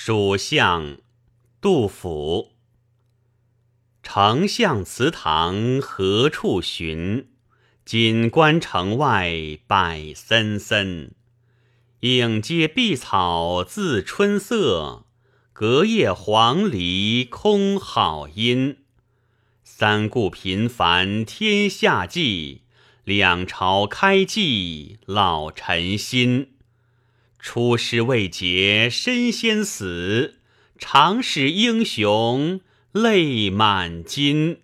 蜀相，杜甫。丞相祠堂何处寻？锦官城外柏森森。映阶碧草自春色，隔叶黄鹂空好音。三顾频繁天下计，两朝开济老臣心。出师未捷身先死，长使英雄泪满襟。